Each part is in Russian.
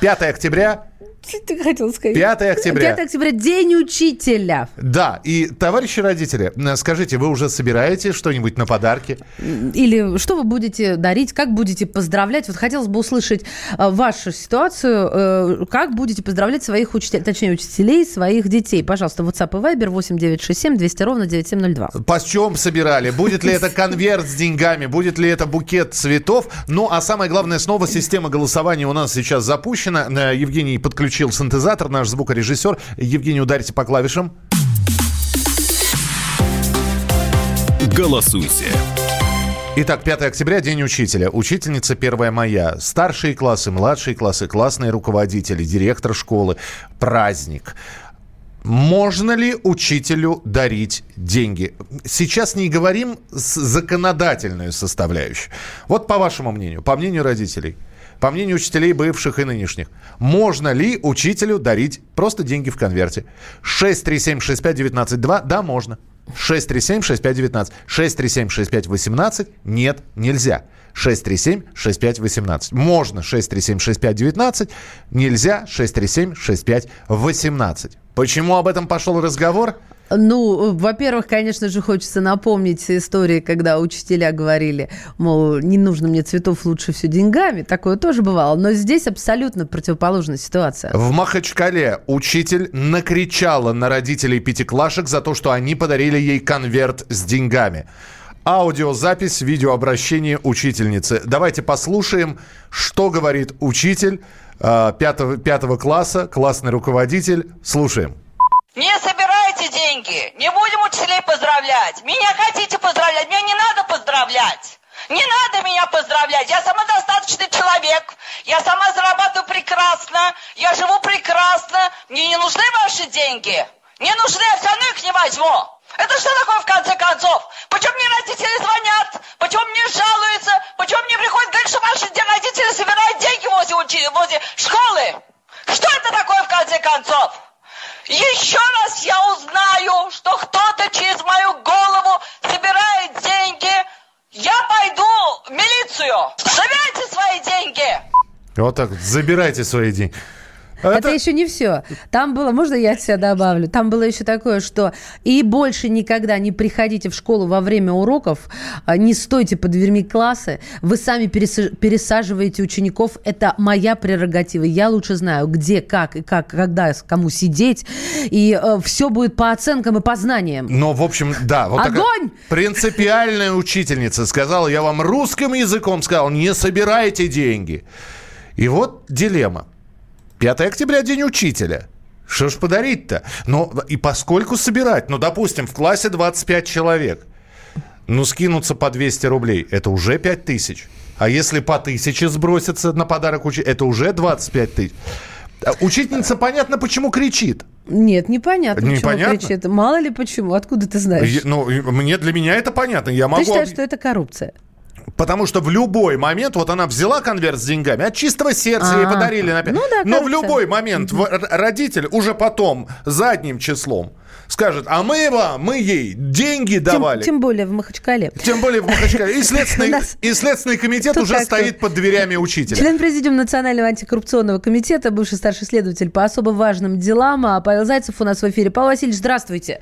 5 октября ты хотел сказать? 5 октября. 5 октября, День учителя. Да, и, товарищи родители, скажите, вы уже собираете что-нибудь на подарки? Или что вы будете дарить, как будете поздравлять? Вот хотелось бы услышать э, вашу ситуацию, э, как будете поздравлять своих учителей, точнее, учителей, своих детей. Пожалуйста, WhatsApp и Viber 8967 200 ровно 9702. По чем собирали? Будет ли это конверт с деньгами? Будет ли это букет цветов? Ну, а самое главное, снова система голосования у нас сейчас запущена. Э, Евгений подключил включил синтезатор, наш звукорежиссер. Евгений, ударите по клавишам. Голосуйте. Итак, 5 октября, День учителя. Учительница 1 мая. Старшие классы, младшие классы, классные руководители, директор школы. Праздник. Можно ли учителю дарить деньги? Сейчас не говорим законодательную составляющую. Вот по вашему мнению, по мнению родителей – по мнению учителей бывших и нынешних, можно ли учителю дарить просто деньги в конверте? 6376519, да, можно. 637-6519. 637-6518. Нет, нельзя. 637-6518. Можно 637-6519. Нельзя 637-6518. Почему об этом пошел разговор? Ну, во-первых, конечно же, хочется напомнить истории, когда учителя говорили, мол, не нужно мне цветов, лучше все деньгами. Такое тоже бывало. Но здесь абсолютно противоположная ситуация. В Махачкале учитель накричала на родителей пятиклашек за то, что они подарили ей конверт с деньгами. Аудиозапись видеообращения учительницы. Давайте послушаем, что говорит учитель э, пятого, пятого класса, классный руководитель. Слушаем. Не собирайте деньги. Не будем учителей поздравлять. Меня хотите поздравлять? Мне не надо поздравлять. Не надо меня поздравлять. Я самодостаточный человек. Я сама зарабатываю прекрасно. Я живу прекрасно. Мне не нужны ваши деньги. Не нужны, я все равно их не возьму. Это что такое в конце концов? Почему мне родители звонят? Почему мне жалуются? Почему мне приходят говорить, что ваши родители собирают деньги возле, возле школы? Что это такое в конце концов? Еще раз я узнаю, что кто-то через мою голову собирает деньги, я пойду в милицию. Забирайте свои деньги. Вот так, забирайте свои деньги. Это... это еще не все. Там было, можно я от себя добавлю? Там было еще такое, что и больше никогда не приходите в школу во время уроков, а, не стойте под дверьми класса, вы сами пересаживаете учеников. Это моя прерогатива. Я лучше знаю, где, как и как, когда, кому сидеть. И э, все будет по оценкам и по знаниям. Но, в общем, да. Вот Огонь! принципиальная учительница сказала, я вам русским языком сказал, не собирайте деньги. И вот дилемма. 5 октября День учителя. Что ж подарить-то? Ну, и поскольку собирать? Ну, допустим, в классе 25 человек. Ну, скинуться по 200 рублей. Это уже 5 тысяч. А если по тысяче сброситься на подарок учителя, это уже 25 тысяч. А учительница, понятно, почему кричит. Нет, непонятно, почему непонятно? кричит. Мало ли почему. Откуда ты знаешь? Я, ну, мне, для меня это понятно. Я могу... Ты считаешь, что это коррупция? Потому что в любой момент, вот она взяла конверт с деньгами, от чистого сердца А-а-а. ей а. подарили. Ну, да, Но в любой момент родитель уже потом задним числом скажет, а мы вам, мы ей деньги давали. Тем, тем более в Махачкале. Тем более в Махачкале. И Следственный, и следственный комитет уже стоит под дверями учителя. Член президиума Национального антикоррупционного комитета, бывший старший следователь по особо важным делам, а Павел Зайцев у нас в эфире. Павел Васильевич, здравствуйте.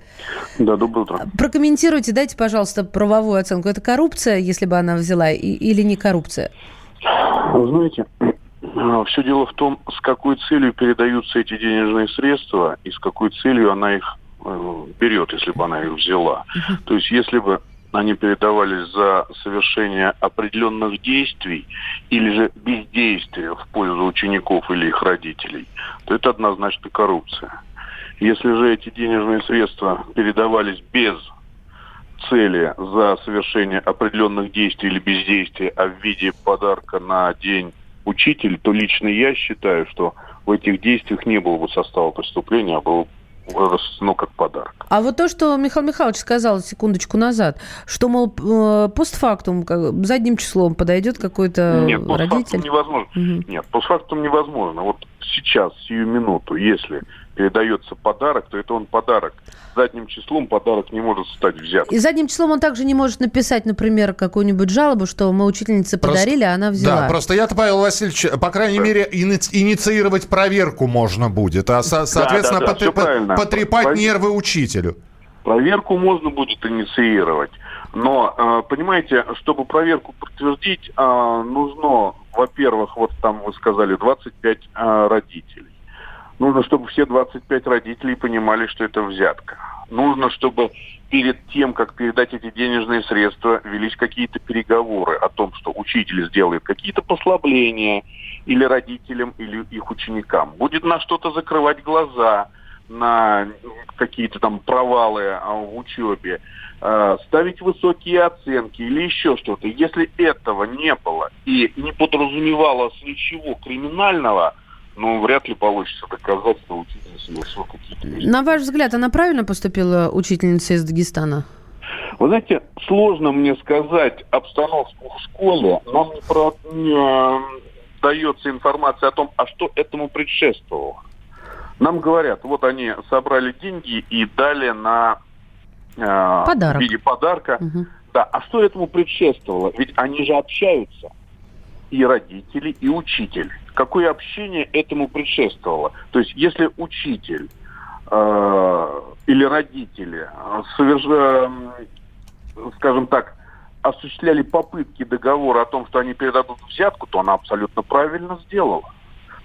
Да, доброе утро. Прокомментируйте, дайте, пожалуйста, правовую оценку. Это коррупция, если бы она взяла, или не коррупция? Вы знаете, все дело в том, с какой целью передаются эти денежные средства и с какой целью она их Э, берет, если бы она их взяла. Uh-huh. То есть если бы они передавались за совершение определенных действий или же бездействия в пользу учеников или их родителей, то это однозначно коррупция. Если же эти денежные средства передавались без цели за совершение определенных действий или бездействия, а в виде подарка на день учителя, то лично я считаю, что в этих действиях не было бы состава преступления, а было ну, как подарок. А вот то, что Михаил Михайлович сказал секундочку назад, что, мол, э, постфактум, задним числом подойдет какой-то Нет, родитель? невозможно. Угу. Нет, постфактум невозможно. Вот сейчас, сию минуту, если передается подарок, то это он подарок. Задним числом подарок не может стать взяткой. И задним числом он также не может написать, например, какую-нибудь жалобу, что мы учительнице Просто- подарили, а она взяла. Да, просто я-то, Павел Васильевич, по крайней мере, иници- инициировать проверку можно будет, а, со- соответственно, да, да, всё правильно. потрепать Пов- нервы учителю. Проверку можно будет инициировать, но, э, понимаете, чтобы проверку подтвердить, э, нужно, во-первых, вот там вы сказали, 25 э, родителей. Нужно, чтобы все 25 родителей понимали, что это взятка. Нужно, чтобы перед тем, как передать эти денежные средства, велись какие-то переговоры о том, что учитель сделает какие-то послабления или родителям, или их ученикам. Будет на что-то закрывать глаза, на какие-то там провалы а, в учебе, э, ставить высокие оценки или еще что-то. Если этого не было и не подразумевалось ничего криминального, ну, вряд ли получится доказать, что учитель совершил какие-то вещи. На ваш взгляд, она правильно поступила, учительница из Дагестана? Вы знаете, сложно мне сказать обстановку в школе. Нам не, про- не, дается информация о том, а что этому предшествовало. Нам говорят, вот они собрали деньги и дали на э, Подарок. в виде подарка. Мгм. Да, а что этому предшествовало? Ведь они же общаются. И родители, и учитель. Какое общение этому предшествовало? То есть, если учитель э, или родители э, соверш- э, скажем так, осуществляли попытки договора о том, что они передадут взятку, то она абсолютно правильно сделала.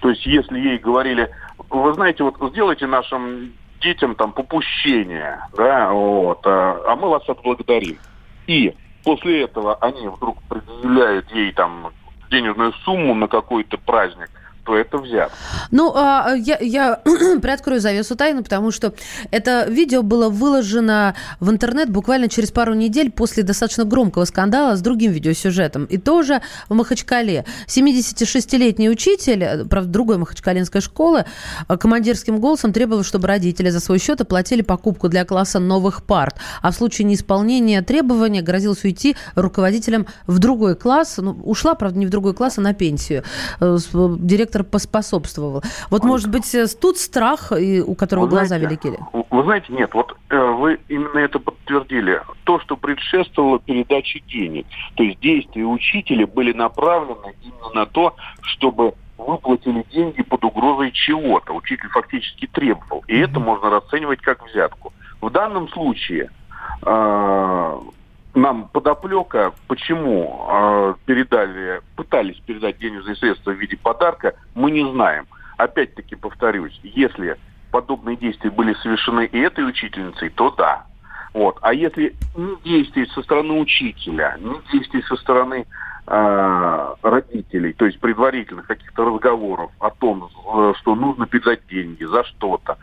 То есть, если ей говорили, вы знаете, вот сделайте нашим детям там попущение, да, вот, а, а мы вас отблагодарим. И после этого они вдруг предъявляют ей там денежную сумму на какой-то праздник, то это взятка. Ну, а, я, я приоткрою завесу тайны, потому что это видео было выложено в интернет буквально через пару недель после достаточно громкого скандала с другим видеосюжетом. И тоже в Махачкале. 76-летний учитель, э, правда, другой махачкалинской школы, э, командирским голосом требовал, чтобы родители за свой счет оплатили покупку для класса новых парт. А в случае неисполнения требования грозилось уйти руководителям в другой класс. Ну, ушла, правда, не в другой класс, а на пенсию. Э, Директор поспособствовал. Вот, может быть, э, тут страх, и у которого Вы глаза знаете, велики ли? Вы вы знаете, нет, вот э, вы именно это подтвердили. То, что предшествовало передаче денег. То есть действия учителя были направлены именно на то, чтобы выплатили деньги под угрозой чего-то. Учитель фактически требовал. И это можно расценивать как взятку. В данном случае э, нам подоплека, почему э, передали, пытались передать денежные средства в виде подарка, мы не знаем. Опять-таки повторюсь, если подобные действия были совершены и этой учительницей, то да. Вот. А если ни действий со стороны учителя, ни действий со стороны э, родителей, то есть предварительных каких-то разговоров о том, э, что нужно передать деньги за что-то,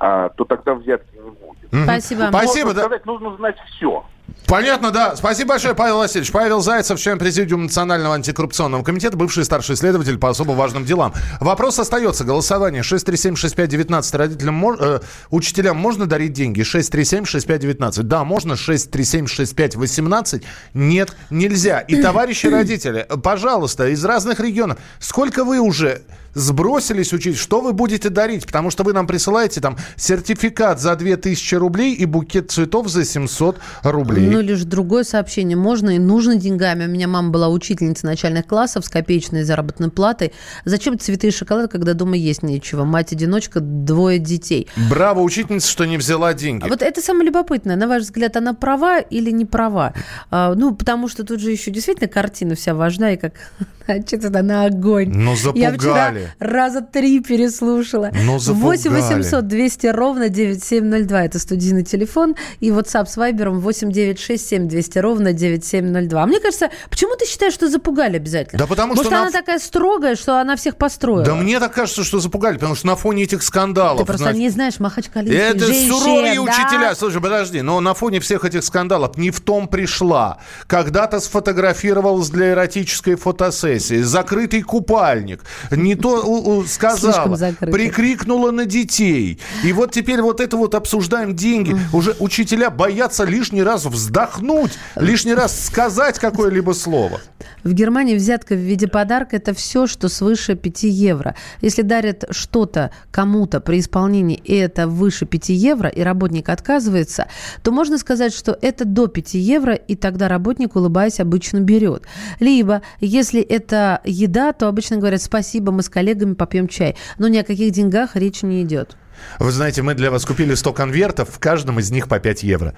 э, то тогда взятки не будет. Спасибо. Спасибо, Можно да. сказать, нужно знать все. Понятно, да. Спасибо большое, Павел Васильевич. Павел Зайцев, член Президиума Национального антикоррупционного комитета, бывший старший следователь по особо важным делам. Вопрос остается. Голосование 637-6519. Родителям, э, учителям можно дарить деньги? 637-6519. Да, можно. 637-6518. Нет, нельзя. И, товарищи родители, пожалуйста, из разных регионов, сколько вы уже сбросились учить, что вы будете дарить? Потому что вы нам присылаете там сертификат за 2000 рублей и букет цветов за 700 рублей. Ну, лишь другое сообщение. Можно и нужно деньгами. У меня мама была учительница начальных классов с копеечной заработной платой. Зачем цветы и шоколад, когда дома есть нечего? Мать-одиночка, двое детей. Браво, учительница, что не взяла деньги. А вот это самое любопытное. На ваш взгляд, она права или не права? А, ну, потому что тут же еще действительно картина вся важна, и как начата на огонь. Ну, Я вчера запугали. раза три переслушала. Ну, запугали. 8 800 200 ровно 9702. Это студийный телефон. И WhatsApp с Viber 8 967 200 ровно 9702. А мне кажется, почему ты считаешь, что запугали обязательно? Да потому Может, что на она ф- такая строгая, что она всех построила? Да мне так кажется, что запугали, потому что на фоне этих скандалов... Ты просто значит, не знаешь махачкалинских Это женщин, суровые да? учителя. Слушай, подожди, но на фоне всех этих скандалов не в том пришла. Когда-то сфотографировалась для эротической фотосессии. Закрытый купальник. Не то сказала. Прикрикнула на детей. И вот теперь вот это вот обсуждаем деньги. Уже учителя боятся лишний раз вздохнуть, лишний раз сказать какое-либо слово. В Германии взятка в виде подарка – это все, что свыше 5 евро. Если дарят что-то кому-то при исполнении, и это выше 5 евро, и работник отказывается, то можно сказать, что это до 5 евро, и тогда работник, улыбаясь, обычно берет. Либо, если это еда, то обычно говорят «спасибо, мы с коллегами попьем чай». Но ни о каких деньгах речи не идет. Вы знаете, мы для вас купили 100 конвертов, в каждом из них по 5 евро.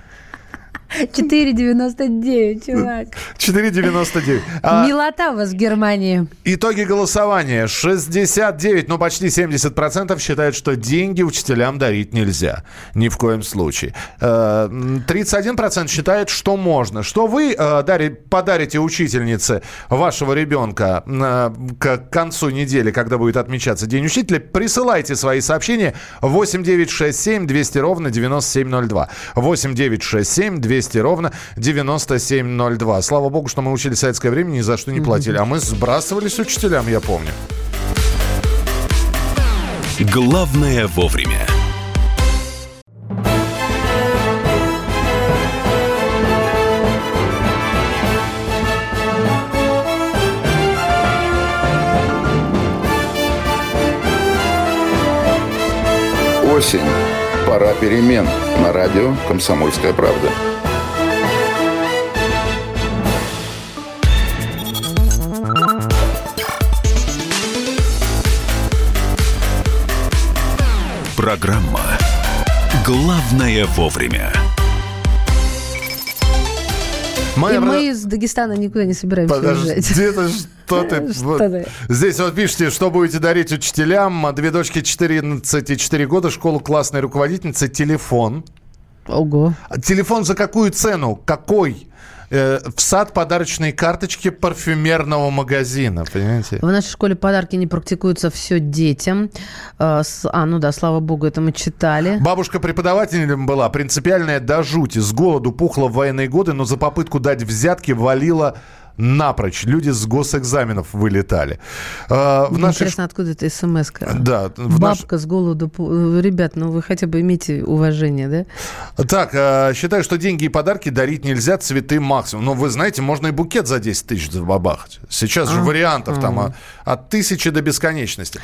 4,99, чувак. 4,99. А, Милота у вас в Германии. Итоги голосования. 69, ну почти 70% считают, что деньги учителям дарить нельзя. Ни в коем случае. 31% э, считает, что можно. Что вы э, подарите учительнице вашего ребенка э, к концу недели, когда будет отмечаться День учителя, присылайте свои сообщения 8967 200 ровно 9702. 8967 200 200 ровно 9702. Слава богу, что мы учили советское время, ни за что не платили. А мы сбрасывались учителям, я помню. Главное вовремя. Осень. Пора перемен. На радио «Комсомольская правда». Программа «Главное вовремя». Мы, И мы из Дагестана никуда не собираемся Подожди, уезжать. Это что ты? Что вот. ты? Здесь вот пишите, что будете дарить учителям. Две дочки 14 и 4 года, школу классной руководительницы, телефон. Ого. Телефон за какую цену? Какой? Э, в сад подарочные карточки парфюмерного магазина, понимаете? В нашей школе подарки не практикуются все детям. Э, а, ну да, слава богу, это мы читали. Бабушка преподавателем была, принципиальная до жути. С голоду пухла в военные годы, но за попытку дать взятки валила напрочь. Люди с госэкзаменов вылетали. А, в нашей... Интересно, откуда это смс -ка? Да. Бабка наш... с голоду... Ребят, ну вы хотя бы имейте уважение, да? Так, а, считаю, что деньги и подарки дарить нельзя, цветы максимум. Но вы знаете, можно и букет за 10 тысяч забабахать. Сейчас же а, вариантов там а. от тысячи до бесконечности.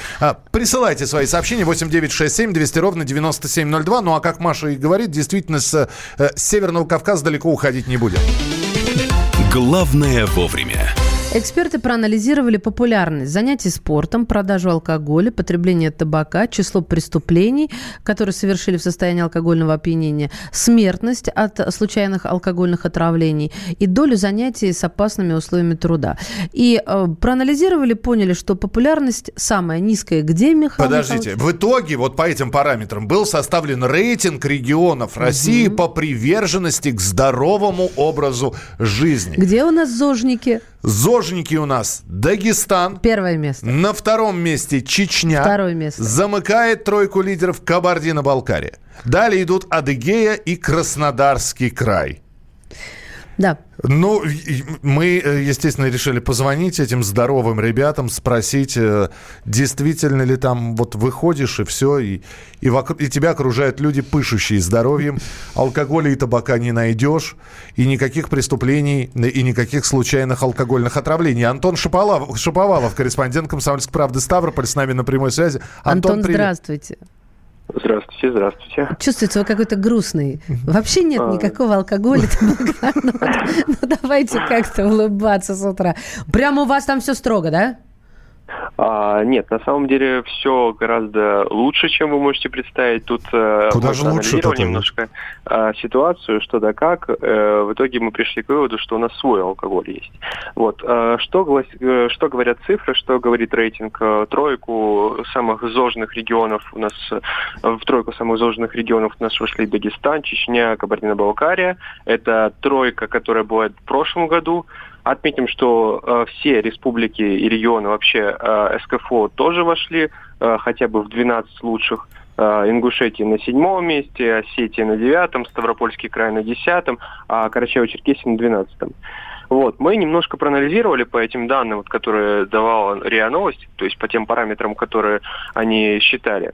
Присылайте свои сообщения 8967 200 ровно 9702. Ну а как Маша и говорит, действительно с, э, с Северного Кавказа далеко уходить не будем. Главное вовремя. Эксперты проанализировали популярность занятий спортом, продажу алкоголя, потребление табака, число преступлений, которые совершили в состоянии алкогольного опьянения, смертность от случайных алкогольных отравлений и долю занятий с опасными условиями труда. И э, проанализировали, поняли, что популярность самая низкая где, Михаил Подождите, Михайлович? в итоге вот по этим параметрам был составлен рейтинг регионов России угу. по приверженности к здоровому образу жизни. Где у нас зожники? Зожники у нас Дагестан. Первое место. На втором месте Чечня. Второе место. Замыкает тройку лидеров Кабардино-Балкария. Далее идут Адыгея и Краснодарский край. Да. Ну, мы, э, естественно, решили позвонить этим здоровым ребятам, спросить, э, действительно ли там вот выходишь и все, и, и, вокруг, и тебя окружают люди, пышущие здоровьем, алкоголя и табака не найдешь, и никаких преступлений, и никаких случайных алкогольных отравлений. Антон Шаповалов, Шаповалов корреспондент «Комсомольской правды» Ставрополь, с нами на прямой связи. Антон, Антон здравствуйте. Здравствуйте, здравствуйте. Чувствуется вы какой-то грустный. Вообще нет а... никакого алкоголя. Ну, ну давайте как-то улыбаться с утра. Прямо у вас там все строго, да? А, нет, на самом деле все гораздо лучше, чем вы можете представить. Тут э, Куда же лучше немножко а, ситуацию, что да как. А, в итоге мы пришли к выводу, что у нас свой алкоголь есть. Вот. А, что, глас... что говорят цифры, что говорит рейтинг? Тройку самых зожных регионов у нас, в тройку самых зожных регионов у нас вошли Дагестан, Чечня, Кабардино-Балкария. Это тройка, которая была в прошлом году. Отметим, что э, все республики и регионы вообще э, СКФО тоже вошли э, хотя бы в 12 лучших. Э, Ингушетия на седьмом месте, Осетия на девятом, Ставропольский край на десятом, а Карачаево-Черкесия на двенадцатом. Вот, мы немножко проанализировали по этим данным, вот, которые давала РИА Новости, то есть по тем параметрам, которые они считали.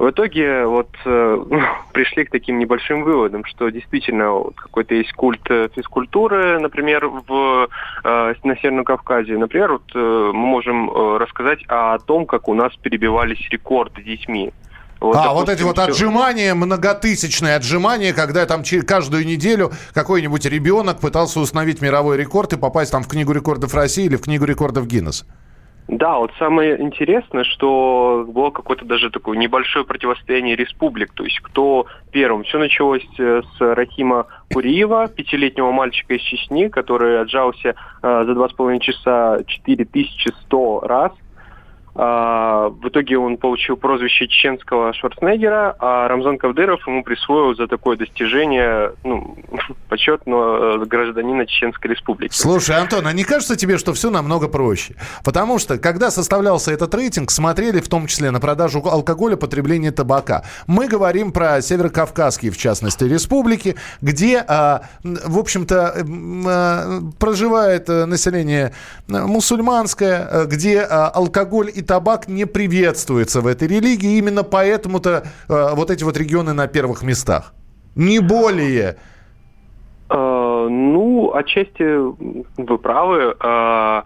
В итоге вот э, пришли к таким небольшим выводам, что действительно вот, какой-то есть культ э, физкультуры, например, в, э, на Северном Кавказе. Например, вот, э, мы можем э, рассказать о том, как у нас перебивались рекорды детьми. Вот, а, допустим, вот эти вот отжимания, многотысячные отжимания, когда там каждую неделю какой-нибудь ребенок пытался установить мировой рекорд и попасть там в Книгу рекордов России или в Книгу рекордов Гиннесса. Да, вот самое интересное, что было какое-то даже такое небольшое противостояние республик. То есть кто первым? Все началось э, с Рахима Куриева, пятилетнего мальчика из Чечни, который отжался э, за два с половиной часа 4100 раз – в итоге он получил прозвище чеченского Шварценеггера, а Рамзан Кавдыров ему присвоил за такое достижение ну, почетного э, гражданина Чеченской Республики. Слушай, Антон, а не кажется тебе, что все намного проще? Потому что, когда составлялся этот рейтинг, смотрели в том числе на продажу алкоголя, потребление табака. Мы говорим про северокавказские, в частности, республики, где, а, в общем-то, а, проживает население мусульманское, где алкоголь и табак не приветствуется в этой религии. Именно поэтому-то э, вот эти вот регионы на первых местах. Не более. Э, ну, отчасти вы правы. Э,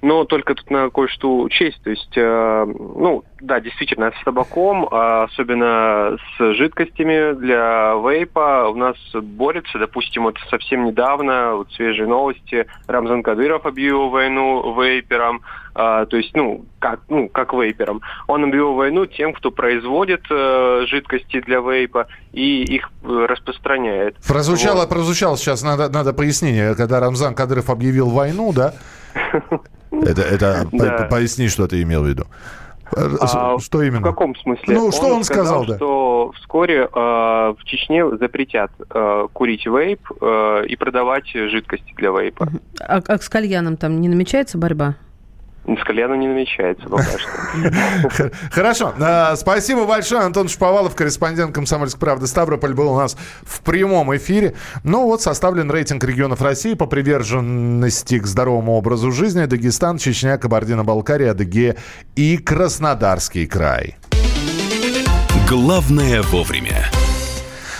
но только тут надо кое-что учесть. То есть, э, ну, да, действительно, с табаком, а особенно с жидкостями для вейпа у нас борются. Допустим, вот совсем недавно, вот свежие новости, Рамзан Кадыров объявил войну вейперам, а, то есть, ну, как, ну, как вейперам. Он объявил войну тем, кто производит э, жидкости для вейпа и их распространяет. Прозвучало, вот. прозвучало сейчас, надо, надо пояснение, когда Рамзан Кадыров объявил войну, да? Это, это да. поясни, что ты имел в виду. А, что именно? В каком смысле? Ну, что он, он сказал, сказал да? что вскоре э, в Чечне запретят э, курить вейп э, и продавать жидкости для вейпа. А, а с кальяном там не намечается борьба? С кальяном не намечается пока что. Хорошо. А, спасибо большое. Антон Шповалов, корреспондент «Комсомольской правды» Ставрополь, был у нас в прямом эфире. Ну вот, составлен рейтинг регионов России по приверженности к здоровому образу жизни. Дагестан, Чечня, Кабардино-Балкария, Адыгея и Краснодарский край. Главное вовремя.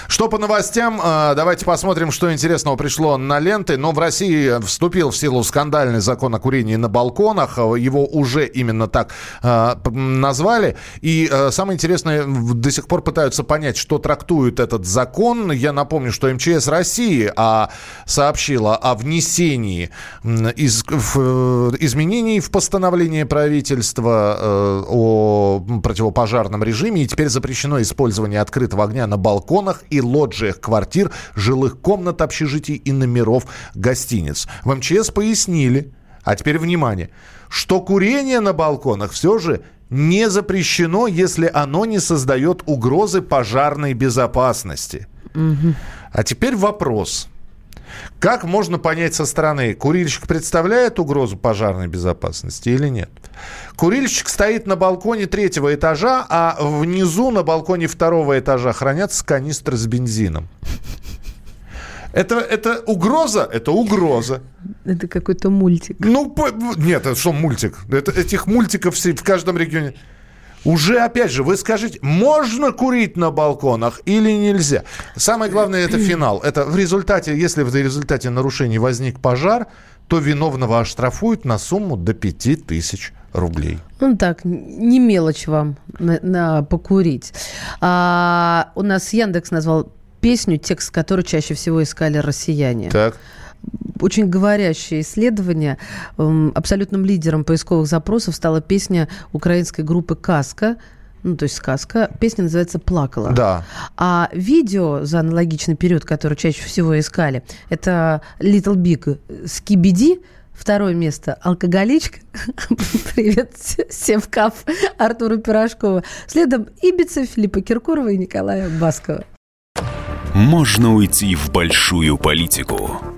Что по новостям? А, давайте посмотрим, что интересного пришло на ленты. Но в России вступил в силу скандальный закон о курении на балконах. Его уже именно так э, назвали. И э, самое интересное, до сих пор пытаются понять, что трактует этот закон. Я напомню, что МЧС России а, сообщила о внесении изменений в постановление правительства э, о противопожарном режиме. И теперь запрещено использование открытого огня на балконах и лоджиях квартир, жилых комнат общежитий и номеров гостиниц. В МЧС пояснили, а теперь внимание, что курение на балконах все же не запрещено, если оно не создает угрозы пожарной безопасности. Угу. А теперь вопрос. Как можно понять со стороны, курильщик представляет угрозу пожарной безопасности или нет? Курильщик стоит на балконе третьего этажа, а внизу на балконе второго этажа хранятся канистры с бензином. Это, это угроза? Это угроза. Это какой-то мультик. Ну, нет, это что мультик? Это, этих мультиков в каждом регионе. Уже, опять же, вы скажите, можно курить на балконах или нельзя? Самое главное, это финал. Это в результате, если в результате нарушений возник пожар, то виновного оштрафуют на сумму до 5000 рублей. Ну так, не мелочь вам на, на покурить. А, у нас Яндекс назвал песню, текст которой чаще всего искали россияне. Так очень говорящее исследование. Эм, абсолютным лидером поисковых запросов стала песня украинской группы «Каска», ну, то есть сказка. Песня называется «Плакала». Да. А видео за аналогичный период, который чаще всего искали, это Little Big «Скибиди», Второе место – алкоголичка. Привет, Севкав Артура Пирожкова. Следом Ибица Филиппа Киркорова и Николая Баскова. Можно уйти в большую политику –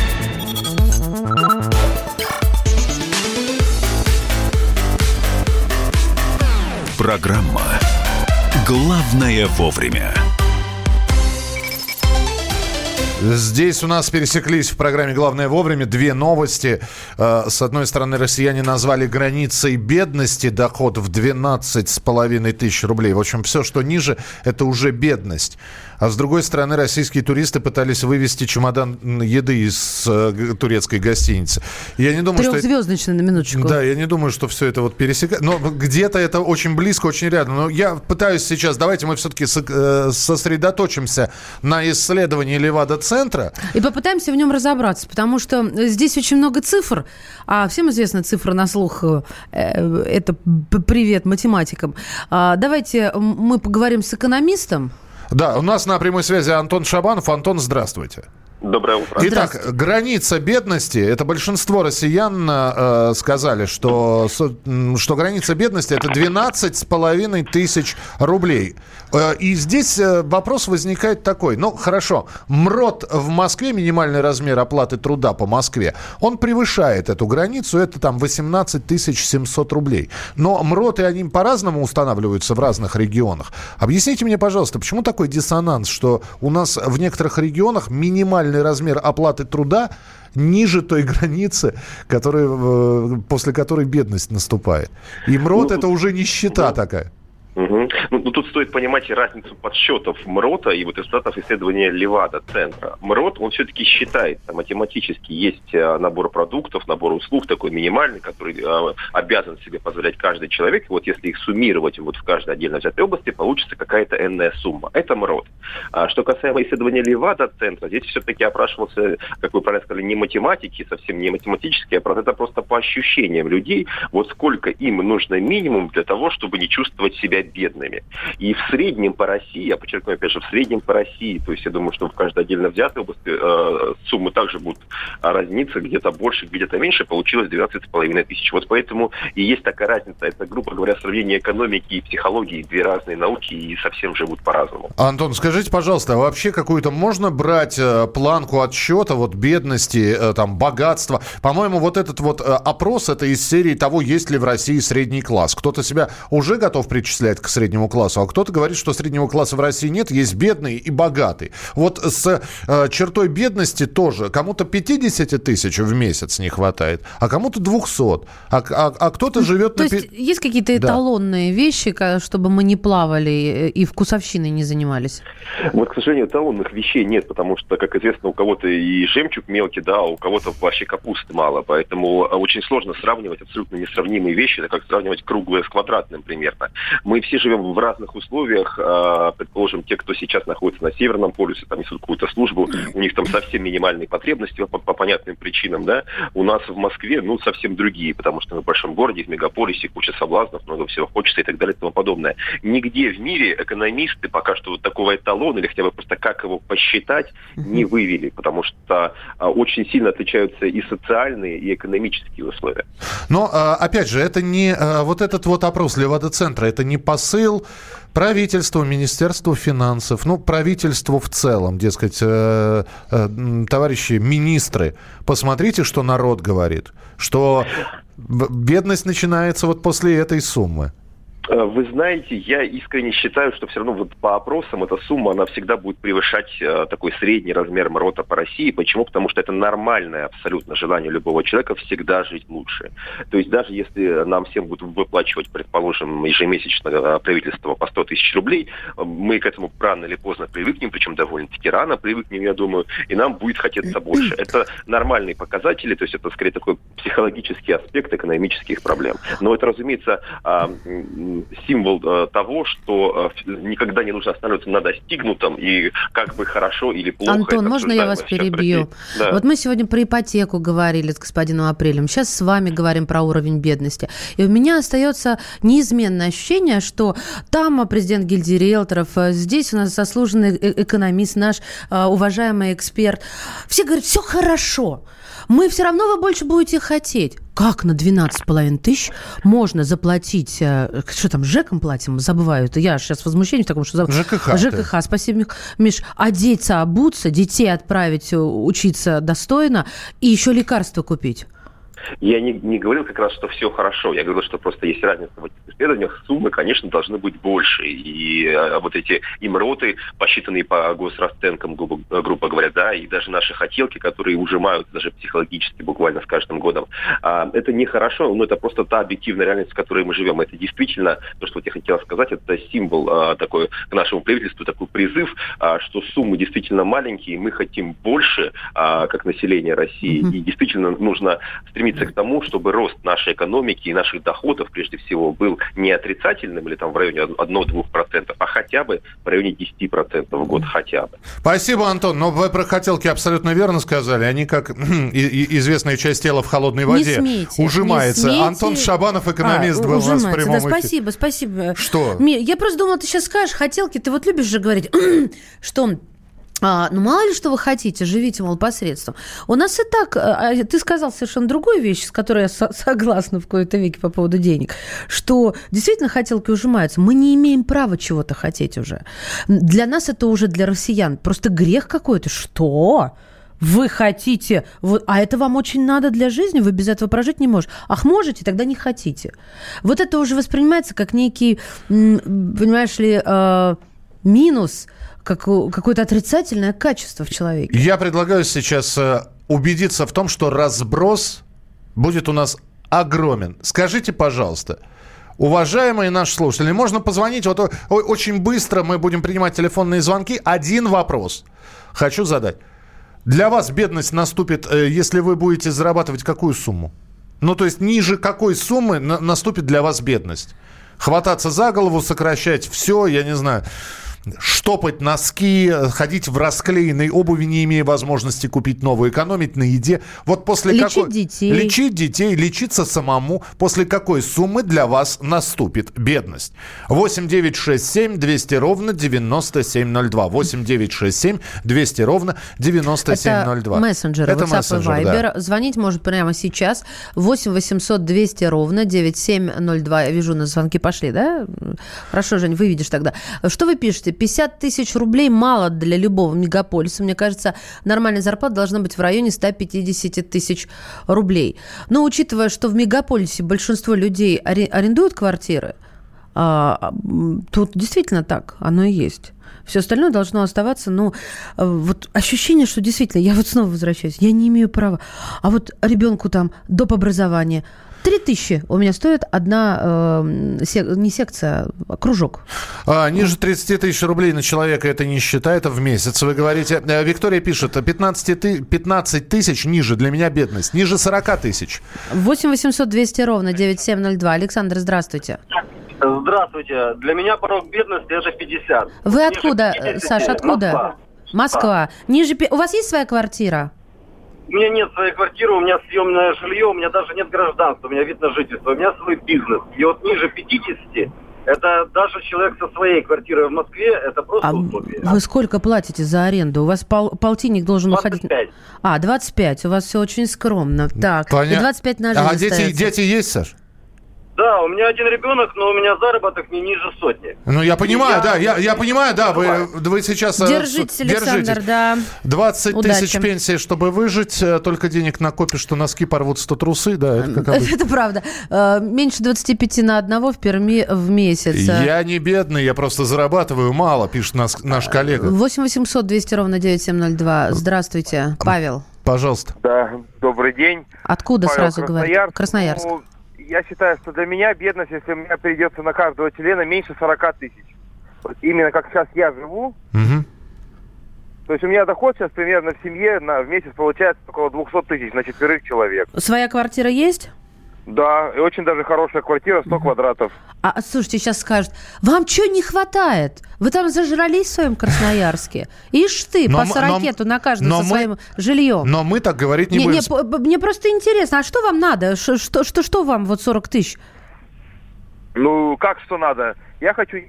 Программа «Главное вовремя». Здесь у нас пересеклись в программе «Главное вовремя» две новости. Э, с одной стороны, россияне назвали границей бедности доход в 12,5 тысяч рублей. В общем, все, что ниже, это уже бедность. А с другой стороны, российские туристы пытались вывести чемодан еды из э, турецкой гостиницы. Я не думаю, Трехзвездочный, на минуточку. Да, я не думаю, что все это вот пересекает. Но где-то это очень близко, очень рядом. Но я пытаюсь сейчас, давайте мы все-таки э, сосредоточимся на исследовании Левада-центра. И попытаемся в нем разобраться, потому что здесь очень много цифр, а всем известна цифра на слух, э, это привет математикам. А, давайте мы поговорим с экономистом. Да, у нас на прямой связи Антон Шабанов. Антон, здравствуйте. Доброе утро. Итак, граница бедности, это большинство россиян э, сказали, что, что граница бедности это 12 с половиной тысяч рублей. Э, и здесь э, вопрос возникает такой. Ну, хорошо, МРОД в Москве, минимальный размер оплаты труда по Москве, он превышает эту границу, это там 18 тысяч 700 рублей. Но МРОД и они по-разному устанавливаются в разных регионах. Объясните мне, пожалуйста, почему такой диссонанс, что у нас в некоторых регионах минимальный минимальный размер оплаты труда ниже той границы, которая, э, после которой бедность наступает. И МРОД ну, это уже нищета ну, такая. Угу. Ну, ну, тут стоит понимать разницу подсчетов МРОТа и вот результатов исследования Левада-центра. МРОТ, он все-таки считается математически. Есть э, набор продуктов, набор услуг такой минимальный, который э, обязан себе позволять каждый человек. И вот если их суммировать вот в каждой отдельно взятой области, получится какая-то энная сумма. Это МРОТ. А что касаемо исследования Левада-центра, здесь все-таки опрашивался, как вы правильно сказали, не математики, совсем не математический опрос, это просто по ощущениям людей, вот сколько им нужно минимум для того, чтобы не чувствовать себя бедными. И в среднем по России, я подчеркну опять же, в среднем по России, то есть я думаю, что в каждой отдельно взятой области э, суммы также будут разниться, где-то больше, где-то меньше, получилось 12,5 тысяч. Вот поэтому и есть такая разница. Это, грубо говоря, сравнение экономики и психологии, две разные науки и совсем живут по-разному. Антон, скажите, пожалуйста, а вообще какую-то можно брать э, планку отсчета вот бедности, э, там, богатства? По-моему, вот этот вот э, опрос, это из серии того, есть ли в России средний класс. Кто-то себя уже готов причислять причисляет к среднему классу, а кто-то говорит, что среднего класса в России нет, есть бедный и богатый. Вот с э, чертой бедности тоже. Кому-то 50 тысяч в месяц не хватает, а кому-то 200. А, а, а кто-то живет... То на... есть есть какие-то эталонные да. вещи, чтобы мы не плавали и вкусовщиной не занимались? Вот, к сожалению, эталонных вещей нет, потому что, как известно, у кого-то и жемчуг мелкий, да, а у кого-то вообще капусты мало. Поэтому а, очень сложно сравнивать абсолютно несравнимые вещи. Это как сравнивать круглое с квадратным примерно. Мы все живем в разных условиях. А, предположим, те, кто сейчас находится на Северном полюсе, там несут какую-то службу, у них там совсем минимальные потребности по, по понятным причинам, да. У нас в Москве, ну, совсем другие, потому что мы в большом городе, в мегаполисе, куча соблазнов, много всего хочется и так далее и тому подобное. Нигде в мире экономисты пока что вот такого эталона или хотя бы просто как его посчитать не вывели, потому что а, очень сильно отличаются и социальные, и экономические условия. Но, а, опять же, это не вот этот вот опрос Левада-центра, это не посыл правительству, Министерству финансов, ну, правительству в целом, дескать, э, э, товарищи министры, посмотрите, что народ говорит, что бедность начинается вот после этой суммы. Э, вы знаете, я искренне считаю, что все равно вот по опросам эта сумма, она всегда будет превышать э, такой средний размер МРОТа по России. Почему? Потому что это нормальное абсолютно желание любого человека всегда жить лучше. То есть даже если нам всем будут выплачивать, предположим, ежемесячно э, правительство по 100 тысяч рублей, э, мы к этому рано или поздно привыкнем, причем довольно-таки рано привыкнем, я думаю, и нам будет хотеться больше. Это нормальные показатели, то есть это скорее такой психологический аспект экономических проблем. Но это, разумеется, а, символ э, того, что э, никогда не нужно останавливаться на достигнутом и как бы хорошо или плохо. Антон, можно я вас перебью? Да. Вот мы сегодня про ипотеку говорили с господином Апрелем. Сейчас с вами говорим про уровень бедности. И у меня остается неизменное ощущение, что там президент гильдии риэлторов, э, здесь у нас заслуженный экономист, наш уважаемый эксперт. Все говорят, все хорошо. Мы все равно вы больше будете хотеть. как на 12,5 тысяч можно заплатить, э, что там, ЖЭКом платим, забываю, это я сейчас возмущение в таком, что... заб- ЖКХ, ЖКХ, спасибо, Миш. Одеться, обуться, детей отправить э, учиться достойно и еще лекарства купить. Я не, не говорил как раз, что все хорошо. Я говорил, что просто есть разница в этих исследованиях. Суммы, конечно, должны быть больше. И э, вот эти имроты, посчитанные по госрасценкам, грубо, грубо говоря, да, и даже наши хотелки, которые ужимают даже психологически буквально с каждым годом, а, это нехорошо, но это просто та объективная реальность, в которой мы живем. Это действительно, то, что вот я хотел сказать, это символ а, такой к нашему правительству, такой призыв, а, что суммы действительно маленькие, мы хотим больше, а, как население России, Мгм. и действительно нужно стремиться к тому, чтобы рост нашей экономики и наших доходов, прежде всего, был не отрицательным или там в районе 1-2%, а хотя бы в районе 10% в год хотя бы. Спасибо, Антон. Но вы про хотелки абсолютно верно сказали. Они как известная часть тела в холодной Не воде смейте, ужимается. не смейте. Антон Шабанов, экономист, А, был у нас в ужимается, прямом да, эфире. спасибо, спасибо. Что? Я просто думала, ты сейчас скажешь, хотелки, ты вот любишь же говорить, что а, ну, мало ли, что вы хотите, живите, мол, посредством. У нас и так, а, а, ты сказал совершенно другую вещь, с которой я со- согласна в какой-то веке по поводу денег, что действительно хотелки ужимаются. Мы не имеем права чего-то хотеть уже. Для нас это уже для россиян просто грех какой-то. Что? Вы хотите, а это вам очень надо для жизни, вы без этого прожить не можете. Ах, можете, тогда не хотите. Вот это уже воспринимается как некий, понимаешь ли, э, минус, как, какое-то отрицательное качество в человеке. Я предлагаю сейчас э, убедиться в том, что разброс будет у нас огромен. Скажите, пожалуйста, уважаемые наши слушатели, можно позвонить, вот очень быстро мы будем принимать телефонные звонки. Один вопрос хочу задать. Для вас бедность наступит, э, если вы будете зарабатывать какую сумму? Ну, то есть ниже какой суммы на- наступит для вас бедность? Хвататься за голову, сокращать все, я не знаю, штопать носки, ходить в расклеенной обуви, не имея возможности купить новую, экономить на еде. Вот после Лечить какой... детей. Лечить детей, лечиться самому. После какой суммы для вас наступит бедность? 8 9 6 7 200 ровно 9702. 8 9 6 7 200 ровно 9702. Это мессенджеры, Это WhatsApp мессенджер, и да. Viber. Звонить может прямо сейчас. 8 800 200 ровно 9702. Я вижу, на звонки пошли, да? Хорошо, Жень, выведешь тогда. Что вы пишете? 50 тысяч рублей мало для любого мегаполиса. Мне кажется, нормальная зарплата должна быть в районе 150 тысяч рублей. Но учитывая, что в мегаполисе большинство людей аре- арендуют квартиры, а, тут действительно так, оно и есть. Все остальное должно оставаться, ну, э, вот ощущение, что действительно, я вот снова возвращаюсь, я не имею права. А вот ребенку там доп. образования Три тысячи у меня стоит одна, э, сек- не секция, а кружок. А, ниже 30 тысяч рублей на человека это не считает, это в месяц. Вы говорите, Э, Виктория пишет, 15, ты- 15 тысяч ниже для меня бедность, ниже 40 тысяч. 8 800 200 ровно 9702. Александр, здравствуйте. Здравствуйте. Для меня порог бедности это 50. Вы Ниже откуда, 50 Саш, откуда? Москва. Москва. Ниже... пи- У вас есть своя квартира? У меня нет своей квартиры, у меня съемное жилье, у меня даже нет гражданства, у меня вид на жительство, у меня свой бизнес. И вот ниже 50 это даже человек со своей квартирой в Москве, это просто А утопия. вы сколько платите за аренду? У вас пол- полтинник должен уходить... 25. А, 25. У вас все очень скромно. Так, и Поня- 25 на жизнь А дети, дети есть, Саш? Да, у меня один ребенок, но у меня заработок не ниже сотни. Ну, я понимаю, Я- да, я, я понимаю, да, вы, вы сейчас... э, Держитесь, Александр, да. 20 Удачи. тысяч пенсии, чтобы выжить, э, только денег накопишь, что носки порвутся, то трусы, да, это как обычно. Это правда. Э, Меньше 25 на одного в Перми в месяц. Я не бедный, я просто зарабатываю мало, пишет нас, наш коллега. 8 800 200 ровно 9702. Здравствуйте, Павел. Пожалуйста. Да, добрый день. Откуда Павел сразу говорит? Красноярск. Красноярск. Ну, я считаю, что для меня бедность, если у меня придется на каждого члена меньше 40 тысяч. Вот именно как сейчас я живу, Мгм. то есть у меня доход сейчас примерно в семье на, в месяц получается около 200 тысяч на четверых человек. Своя квартира есть? Да, и очень даже хорошая квартира, 100 квадратов. А, слушайте, сейчас скажут, вам что не хватает? Вы там зажрались в своем Красноярске? Ишь ты, Но по мы- сорокету на каждого но со мы- своим жильем. Но мы так говорить не, Не, будем. не, мне просто интересно, а что вам надо? Ш- Что, что, что вам вот 40 тысяч? Ну, как что надо? Я хочу э,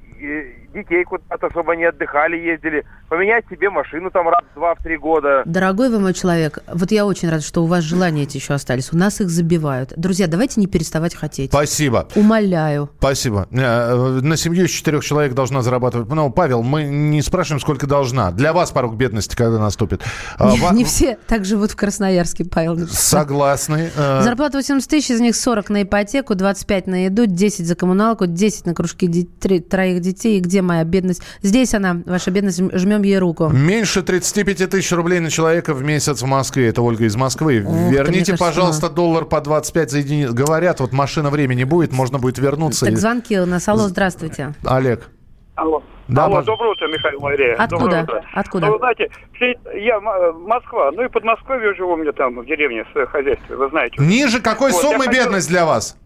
детей куда-то, чтобы они отдыхали, ездили, поменять себе машину там раз два, в три года. Дорогой вы мой человек, вот я очень рада, что у вас желания эти еще остались. У нас их забивают. Друзья, давайте не переставать хотеть. Спасибо. Умоляю. Спасибо. Э, На семью из четырех человек должна зарабатывать. Ну, Павел, мы не спрашиваем, сколько должна. Для вас порог бедности когда наступит? А, Не, ва- не все так живут в Красноярске, Павел. Согласны. Э, Зарплата 80 тысяч, из них 40 на ипотеку, 25 на еду, 10 за коммуналку, 10 на кружки де- три- троих детей. И где моя бедность? Здесь она, ваша бедность, жмем ей руку. Меньше 35 тысяч рублей на человека в месяц в Москве. Это Ольга из Москвы. Мне Верните, кажется, пожалуйста, доллар по 25 за единицу. Говорят, вот машина времени будет, можно будет вернуться. Так, и- звонки у нас. Алло, здравствуйте. Олег. Алло. Да, Алло, пож- доброе утро, Михаил Мария. Откуда? Доброе утро. Откуда? Ну, вы знаете, все- я М- Москва, ну и Подмосковье живу, у меня там в деревне свое хозяйство, вы знаете. Ниже какой Вот, суммы бедность для вас?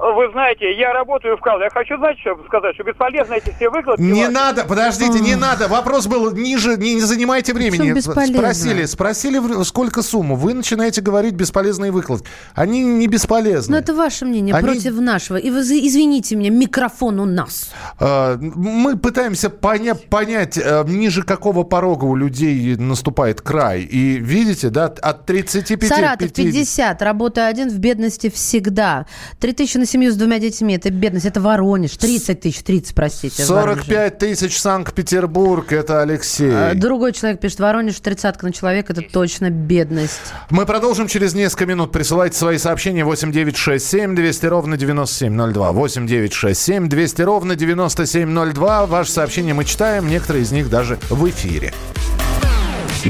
Вы знаете, я работаю в КАЛ, я хочу, знаете, что сказать, что бесполезно эти все выкладки. Не ваши. надо, подождите, не надо. Вопрос был ниже, не, не занимайте времени. Спросили, спросили, сколько сумму. Вы начинаете говорить бесполезные выкладки. Они не бесполезны. Ну, это ваше мнение Они- против нашего. И вы извините меня, микрофон у нас. Э, Мы пытаемся поня- понять, э, ниже какого порога у людей наступает край. И видите, да, от 35 Саратов 50. 50, работа один в бедности всегда. 3 тысячи на семью с двумя детьми, это бедность, это Воронеж. 30 тысяч, 30, простите. в Воронеже. 45 тысяч Санкт-Петербург, это Алексей. А, Другой человек пишет, Воронеж, тридцатка на человека, это точно бедность. Мы продолжим через несколько минут. Присылайте свои сообщения 8967 200 ровно 9702. 8967 200 ровно 9702. Ваши сообщения мы читаем, некоторые из них даже в эфире.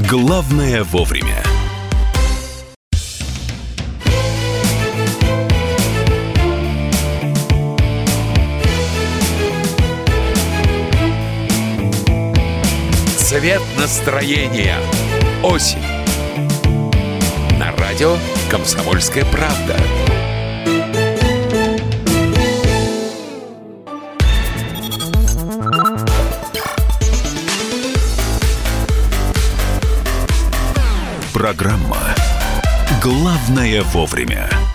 Главное вовремя. Цвет настроения. Осень. На радио «Комсомольская правда». Программа «Главное вовремя».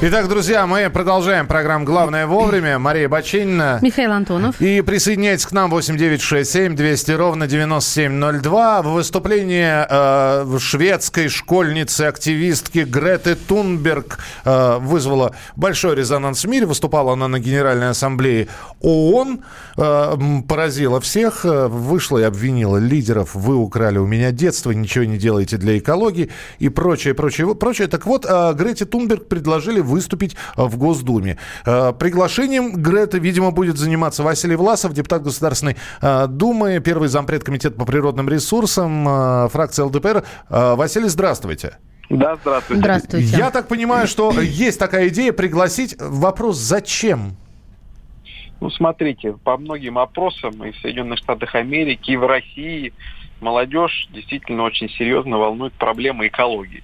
Итак, друзья, мы продолжаем программу «Главное вовремя». Мария Бачинина. Михаил Антонов. И присоединяйтесь к нам 8967 200 ровно 9702. Выступление э, шведской школьницы-активистки Греты Тунберг э, вызвало большой резонанс в мире. Выступала она на Генеральной Ассамблее ООН. Э, поразила всех. Э, Вышла и обвинила лидеров. Вы украли у меня детство, ничего не делаете для экологии и прочее, прочее, прочее. Так вот, э, Грете Тунберг предложили выступить э, в Госдуме. Э, Приглашением Греты, видимо, будет заниматься Василий Власов, депутат Государственной э, Думы, первый зампред Комитета по природным ресурсам, фракция ЛДПР. Василий, здравствуйте. Да, здравствуйте. Здравствуйте. Я так понимаю, что есть такая идея пригласить. Вопрос, зачем? Ну, смотрите, по многим опросам и в Соединенных Штатах Америки, и в России молодежь действительно очень серьезно волнует проблемы экологии.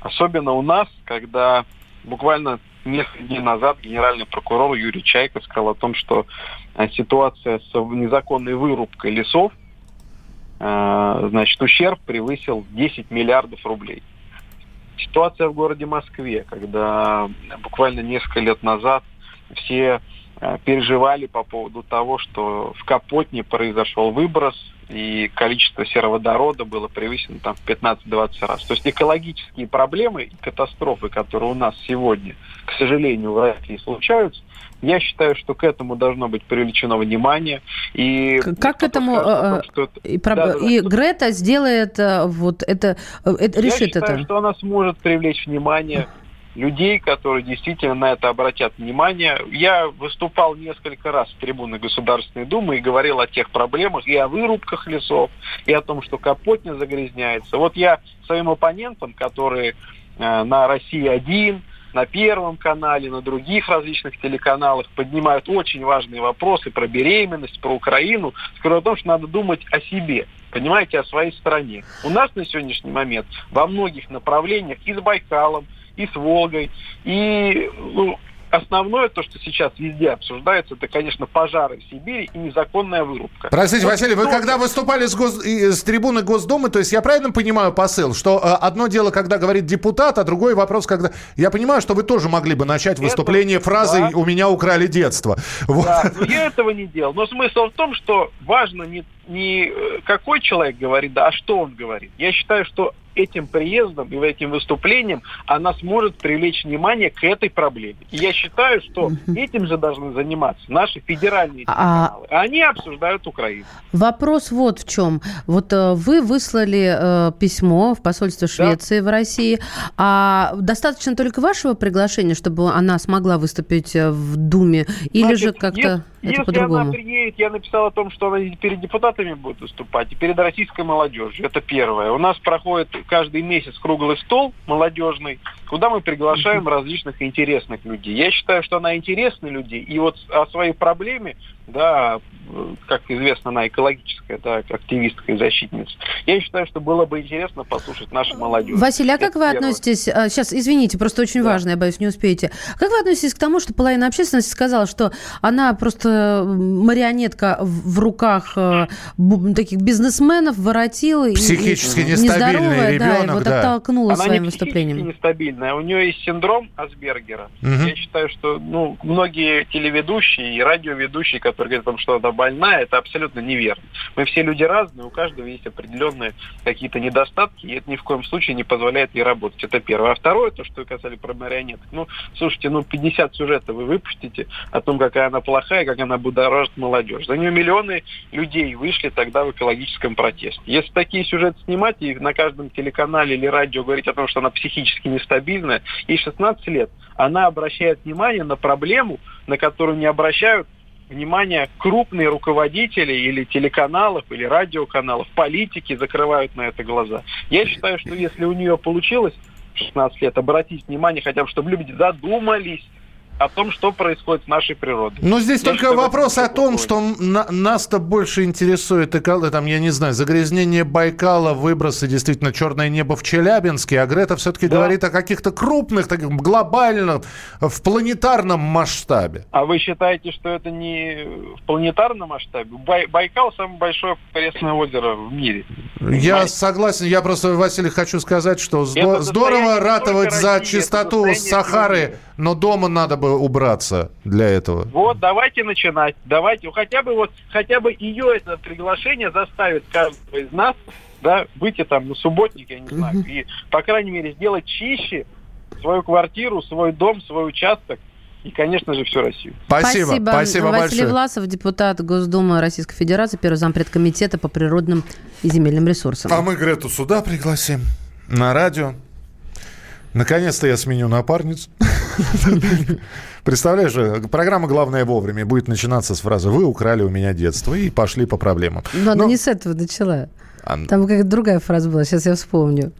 Особенно у нас, когда буквально несколько дней назад генеральный прокурор Юрий Чайко сказал о том, что э, ситуация с незаконной вырубкой лесов, э, значит, ущерб превысил 10 миллиардов рублей. Ситуация в городе Москве, когда буквально несколько лет назад все переживали по поводу того, что в Капотне произошел выброс, и количество сероводорода было превысено там в 15-20 раз. То есть экологические проблемы и катастрофы, которые у нас сегодня, к сожалению, в России случаются, я считаю, что к этому должно быть привлечено внимание. И Как к этому... э, что это- И, Да-да-да, и кто-то- Грета сделает э, вот это, э, это я решит считаю, это. что она сможет привлечь внимание людей, которые действительно на это обратят внимание. Я выступал несколько раз в трибуны Государственной Думы и говорил о тех проблемах, и о вырубках лесов, и о том, что Капотня загрязняется. Вот я своим оппонентам, которые э, на России-1, на Первом канале, на других различных телеканалах поднимают очень важные вопросы про беременность, про Украину, скажу о том, что надо думать о себе, понимаете, о своей стране. У нас на сегодняшний момент во многих направлениях и с Байкалом, и с Волгой, и ну, основное, то, что сейчас везде обсуждается, это, конечно, пожары в Сибири и незаконная вырубка. Простите, Вот Василий, вы когда выступали с, гос- с трибуны Госдумы, то есть я правильно понимаю посыл, что э, одно дело, когда говорит депутат, а другой вопрос, когда... Я понимаю, что вы тоже могли бы начать выступление фразой да. «У меня украли детство». Вот. Да, но я этого не делал. Но смысл в том, что важно не, не э, какой человек говорит, да, а что он говорит. Я считаю, что этим приездом и этим выступлением она сможет привлечь внимание к этой проблеме. И я считаю, что этим же должны заниматься наши федеральные А- телеканалы. А они обсуждают Украину. Вопрос вот в чем. Вот э, вы выслали э, письмо в посольство Швеции в России, а достаточно только вашего приглашения, чтобы она смогла выступить э, в Думе, или Значит, же как-то это Если она приедет, я написал о том, что она перед депутатами будет выступать, и перед российской молодежью. Это первое. У нас проходит каждый месяц круглый стол молодежный, куда мы приглашаем различных интересных людей. Я считаю, что она интересна людей, и вот о своей проблеме, да, э, как известно, она экологическая, да, активистка и защитница. Я считаю, что было бы интересно послушать нашу молодежь. Василий, а как Это вы первое. относитесь... а, Сейчас, извините, просто очень важно, я боюсь, не успеете. Как вы относитесь к тому, что половина общественности сказала, что она просто марионетка в руках э, таких бизнесменов, воротил... и- Психически и нестабильный нездоровая, да, и ребенок, вот да. оттолкнула Она своим не выступлением. психически нестабильная. У нее есть синдром Асбергера. Мгм. Я считаю, что ну, многие телеведущие и радиоведущие, которые говорят о том, что она больная, это абсолютно неверно. Мы все люди разные, у каждого есть определенные какие-то недостатки, и это ни в коем случае не позволяет ей работать. Это первое. А второе, то, что вы касали про марионеток. Ну, слушайте, ну 50 сюжетов вы выпустите о том, какая она плохая, как она будоражит молодежь. За нее миллионы людей вышли тогда в экологическом протесте. Если такие сюжеты снимать и на каждом телеканале или радио говорить о том, что она психически нестабильная, ей 16 лет, она обращает внимание на проблему, на которую не обращают внимание крупные руководители или телеканалов, или радиоканалов, политики закрывают на это глаза. Я считаю, что если у нее получилось в 16 лет обратить внимание хотя бы, чтобы люди задумались о том, что происходит с нашей природой. Ну, здесь Я только вопрос о том, что на- нас-то больше интересует, эко- там, я не знаю, загрязнение Байкала, выбросы, действительно, черное небо в Челябинске, а Грета все-таки Да. говорит о каких-то крупных, таких глобальных, в планетарном масштабе. А вы считаете, что это не в планетарном масштабе? Бай- Байкал самое большое пресное озеро в мире. Я согласен, я просто, Василий, хочу сказать, что здо- здорово ратовать за чистоту Сахары. Но дома надо бы убраться для этого. Вот, давайте начинать. Давайте, хотя бы вот, хотя бы ее это приглашение заставит каждого из нас, да, выйти там на субботник, я не знаю, и, по крайней мере, сделать чище свою квартиру, свой дом, свой участок и, конечно же, всю Россию. Спасибо, спасибо, Василий большое. Власов, депутат Госдумы Российской Федерации, первый зампред комитета по природным и земельным ресурсам. А мы Грету сюда пригласим, на радио. Наконец-то я сменю напарницу. Представляешь, же, программа «Главное вовремя» будет начинаться с фразы «Вы украли у меня детство» и пошли по проблемам. Но она Ну, не с этого начала. Там какая-то другая фраза была, сейчас я вспомню.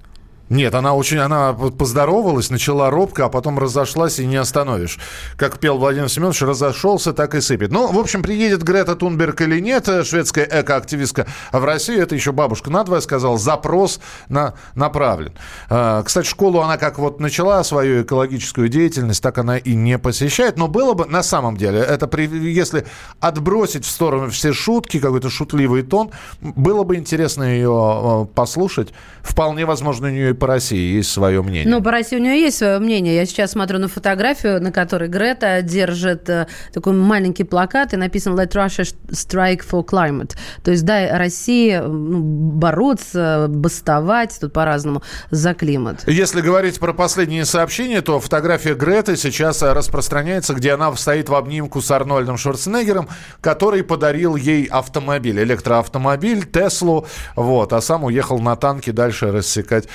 Нет, она очень, она поздоровалась, начала робко, а потом разошлась и не остановишь. Как пел Владимир Семенович, разошелся, так и сыпет. Ну, в общем, приедет Грета Тунберг или нет, э, шведская экоактивистка в Россию, это еще бабушка надвое сказала, запрос на, направлен. А, Кстати, школу она как вот начала свою экологическую деятельность, так она и не посещает. Но было бы, на самом деле, это при, если отбросить в сторону все шутки, какой-то шутливый тон, было бы интересно ее э, послушать. Вполне возможно, у нее по России есть свое мнение. Ну, по России у нее есть свое мнение. Я сейчас смотрю на фотографию, на которой Грета держит э, такой маленький плакат, и написано «Let Russia strike for climate». То есть дай России э, ну, бороться, бастовать, тут по-разному, за климат. Если говорить про последние сообщения, то фотография Греты сейчас э, распространяется, где она стоит в обнимку с Арнольдом Шварценеггером, который подарил ей автомобиль, электроавтомобиль, Теслу, вот, а сам уехал на танке дальше рассекать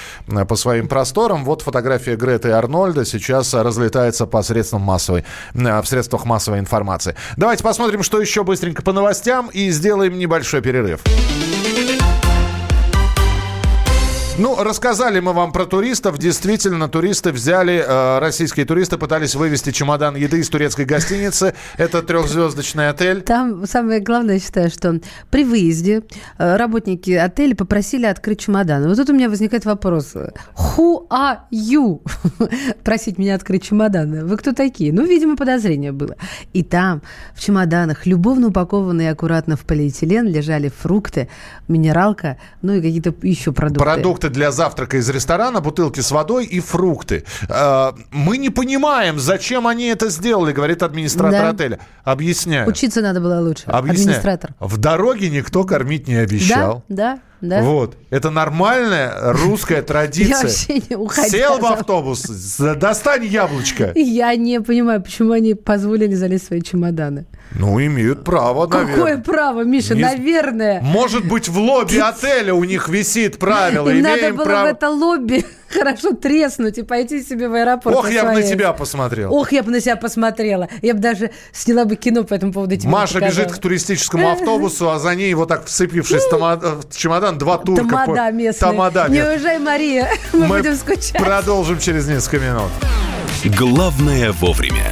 по своим просторам. Вот фотография Греты и Арнольда сейчас э, разлетается по средствам массовой, э, в средствах массовой информации. Давайте посмотрим, что еще быстренько по новостям и сделаем небольшой перерыв. Ну, рассказали мы вам про туристов. Действительно, туристы взяли, э, российские туристы пытались вывести чемодан еды из турецкой гостиницы. Это трехзвездочный отель. Там самое главное, я считаю, что при выезде э, работники отеля попросили открыть чемодан. Вот тут у меня возникает вопрос. Who are you? Просить меня открыть чемодан. Вы кто такие? Ну, видимо, подозрение было. И там, в чемоданах, любовно упакованные аккуратно в полиэтилен, лежали фрукты, минералка, ну и какие-то еще продукты. Продукты для завтрака из ресторана, бутылки с водой и фрукты. Э, Мы не понимаем, зачем они это сделали, говорит администратор Да. отеля. Объясняю. Учиться надо было лучше. Объясняю. Администратор. В дороге никто кормить не обещал. Да, да, да. Вот. Это нормальная русская традиция. Сел в автобус, достань яблочко. Я не понимаю, почему они позволили залезть в свои чемоданы. Ну, имеют право, наверное. Какое право, Миша, Не- наверное. Может быть, в лобби отеля у них висит правило. Им надо было в это лобби хорошо треснуть и пойти себе в аэропорт. Ох, я бы на тебя посмотрел. Ох, я бы на себя посмотрела. Я бы даже сняла бы кино по этому поводу. Маша бежит к туристическому автобусу, а за ней вот так вцепившись в чемодан, два турка. Тамада местные. Тамада Не местные. уезжай, Мария, мы, Мы будем скучать. Продолжим через несколько минут. Главное вовремя.